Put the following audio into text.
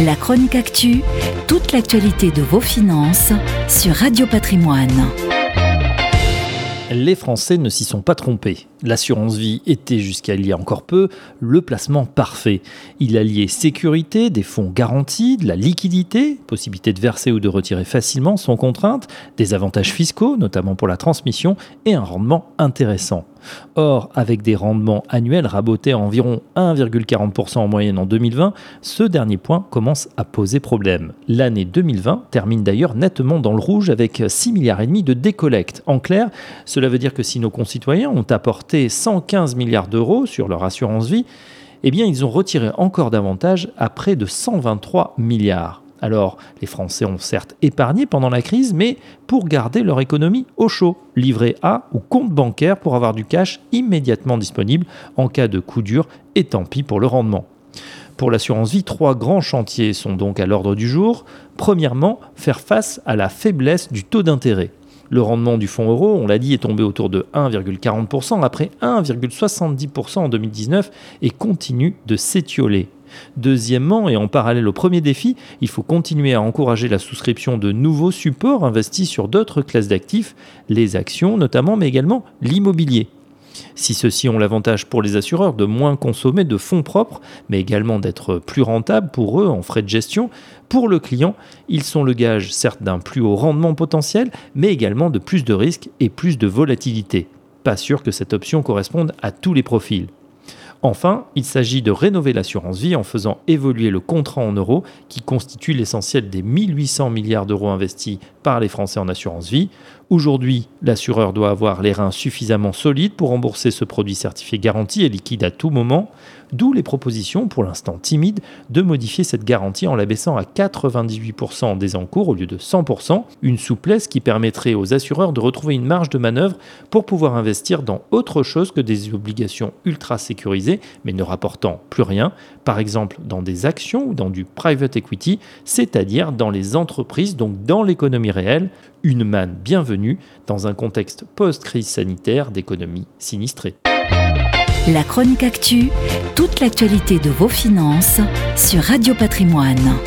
La chronique actu, toute l'actualité de vos finances sur Radio Patrimoine. Les Français ne s'y sont pas trompés. L'assurance vie était jusqu'à il y a encore peu le placement parfait. Il alliait sécurité, des fonds garantis, de la liquidité, possibilité de verser ou de retirer facilement sans contrainte, des avantages fiscaux, notamment pour la transmission, et un rendement intéressant. Or, avec des rendements annuels rabotés à environ 1,40% en moyenne en 2020, ce dernier point commence à poser problème. L'année 2020 termine d'ailleurs nettement dans le rouge avec 6 milliards et demi de décollecte. En clair, cela veut dire que si nos concitoyens ont apporté 115 milliards d'euros sur leur assurance vie, eh bien ils ont retiré encore davantage à près de 123 milliards. Alors, les Français ont certes épargné pendant la crise, mais pour garder leur économie au chaud, livret A ou compte bancaire pour avoir du cash immédiatement disponible en cas de coup dur, et tant pis pour le rendement. Pour l'assurance vie, trois grands chantiers sont donc à l'ordre du jour. Premièrement, faire face à la faiblesse du taux d'intérêt. Le rendement du fonds euro, on l'a dit, est tombé autour de 1,40% après 1,70% en 2019 et continue de s'étioler. Deuxièmement, et en parallèle au premier défi, il faut continuer à encourager la souscription de nouveaux supports investis sur d'autres classes d'actifs, les actions notamment, mais également l'immobilier. Si ceux-ci ont l'avantage pour les assureurs de moins consommer de fonds propres, mais également d'être plus rentables pour eux en frais de gestion, pour le client, ils sont le gage certes d'un plus haut rendement potentiel, mais également de plus de risques et plus de volatilité. Pas sûr que cette option corresponde à tous les profils. Enfin, il s'agit de rénover l'assurance vie en faisant évoluer le contrat en euros qui constitue l'essentiel des 1800 milliards d'euros investis par les Français en assurance vie. Aujourd'hui, l'assureur doit avoir les reins suffisamment solides pour rembourser ce produit certifié garanti et liquide à tout moment, d'où les propositions, pour l'instant timides, de modifier cette garantie en l'abaissant à 98% des encours au lieu de 100%, une souplesse qui permettrait aux assureurs de retrouver une marge de manœuvre pour pouvoir investir dans autre chose que des obligations ultra sécurisées mais ne rapportant plus rien, par exemple dans des actions ou dans du private equity, c'est-à-dire dans les entreprises, donc dans l'économie réelle, une manne bienvenue dans un contexte post-crise sanitaire d'économie sinistrée. La chronique actu, toute l'actualité de vos finances sur Radio Patrimoine.